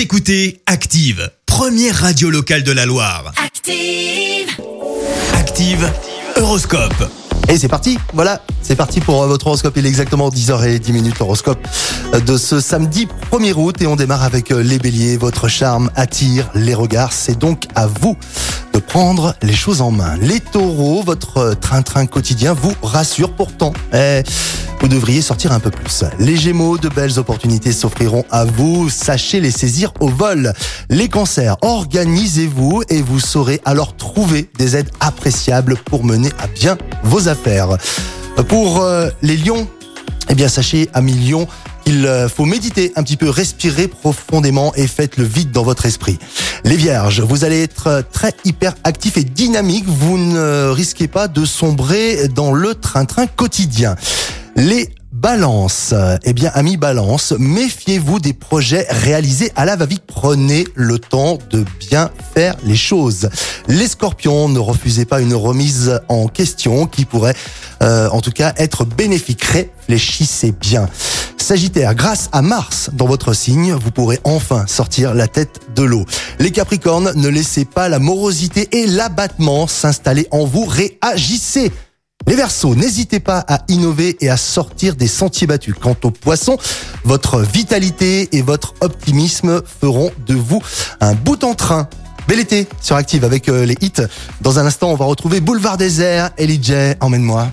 Vous écoutez Active, première radio locale de la Loire. Active. Active, Horoscope. Et c'est parti, voilà, c'est parti pour euh, votre horoscope. Il est exactement 10h10 minutes l'horoscope euh, de ce samedi 1er août et on démarre avec euh, les béliers. Votre charme attire les regards, c'est donc à vous de prendre les choses en main. Les taureaux, votre train-train quotidien vous rassure pourtant. Eh, vous devriez sortir un peu plus. Les gémeaux, de belles opportunités s'offriront à vous. Sachez les saisir au vol. Les cancers, organisez-vous et vous saurez alors trouver des aides appréciables pour mener à bien vos affaires. Pour euh, les lions, eh bien sachez, amis lions, il euh, faut méditer un petit peu, respirer profondément et faites le vide dans votre esprit. Les vierges, vous allez être très hyper actifs et dynamiques, vous ne risquez pas de sombrer dans le train-train quotidien. Les Balance. Eh bien, amis Balance, méfiez-vous des projets réalisés à la va-vite. Prenez le temps de bien faire les choses. Les scorpions, ne refusez pas une remise en question qui pourrait, euh, en tout cas, être bénéfique. Réfléchissez bien. Sagittaire, grâce à Mars dans votre signe, vous pourrez enfin sortir la tête de l'eau. Les Capricornes, ne laissez pas la morosité et l'abattement s'installer en vous. Réagissez. Les Verseaux, n'hésitez pas à innover et à sortir des sentiers battus. Quant aux Poissons, votre vitalité et votre optimisme feront de vous un bout en train. Bel été sur Active avec euh, les hits. Dans un instant, on va retrouver Boulevard Désert. Ellie J, emmène-moi.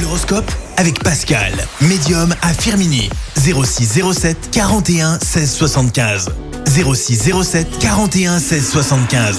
L'horoscope avec Pascal, médium à Firmini. 06 07 41 16 75. 06 07 41 16 75.